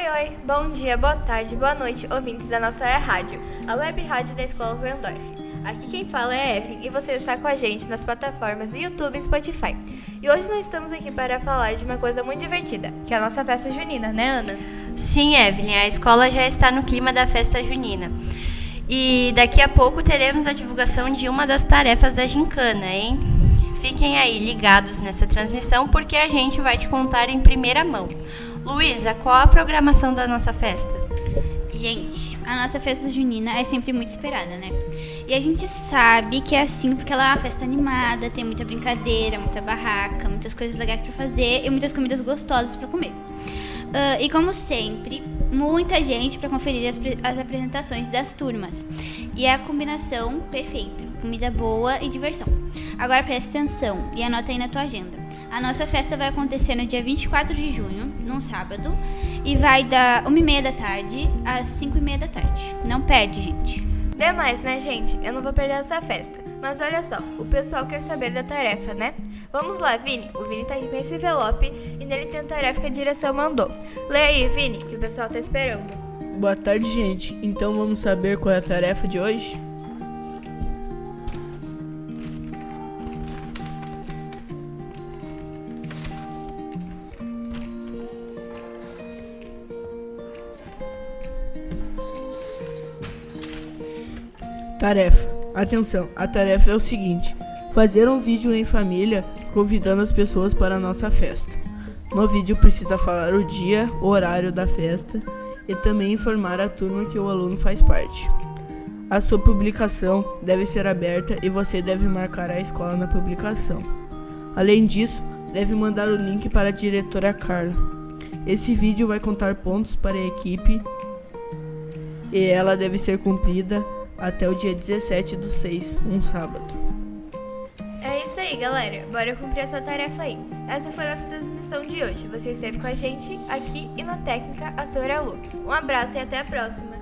Oi, oi, bom dia, boa tarde, boa noite, ouvintes da nossa rádio, a web rádio da Escola Ruendorf. Aqui quem fala é Evelyn e você está com a gente nas plataformas YouTube e Spotify. E hoje nós estamos aqui para falar de uma coisa muito divertida, que é a nossa festa junina, né, Ana? Sim, Evelyn, a escola já está no clima da festa junina. E daqui a pouco teremos a divulgação de uma das tarefas da gincana, hein? Fiquem aí ligados nessa transmissão porque a gente vai te contar em primeira mão. Luísa, qual a programação da nossa festa? Gente, a nossa festa junina é sempre muito esperada, né? E a gente sabe que é assim porque ela é uma festa animada, tem muita brincadeira, muita barraca, muitas coisas legais para fazer e muitas comidas gostosas para comer. Uh, e como sempre, muita gente para conferir as, as apresentações das turmas. E é a combinação perfeita: comida boa e diversão. Agora preste atenção e anota aí na tua agenda. A nossa festa vai acontecer no dia 24 de junho, num sábado, e vai da 1h30 da tarde às 5h30 da tarde. Não perde, gente. Demais, né, gente? Eu não vou perder essa festa. Mas olha só, o pessoal quer saber da tarefa, né? Vamos lá, Vini. O Vini tá aqui com esse envelope e nele tem a tarefa que a direção mandou. Lê aí, Vini, que o pessoal tá esperando. Boa tarde, gente. Então vamos saber qual é a tarefa de hoje? Tarefa. Atenção, a tarefa é o seguinte: fazer um vídeo em família convidando as pessoas para a nossa festa. No vídeo precisa falar o dia, o horário da festa e também informar a turma que o aluno faz parte. A sua publicação deve ser aberta e você deve marcar a escola na publicação. Além disso, deve mandar o link para a diretora Carla. Esse vídeo vai contar pontos para a equipe e ela deve ser cumprida até o dia 17 do 6, um sábado. É isso aí, galera. Bora cumprir essa tarefa aí. Essa foi a nossa transmissão de hoje. Você esteve com a gente aqui e na técnica a Sora Lu. Um abraço e até a próxima.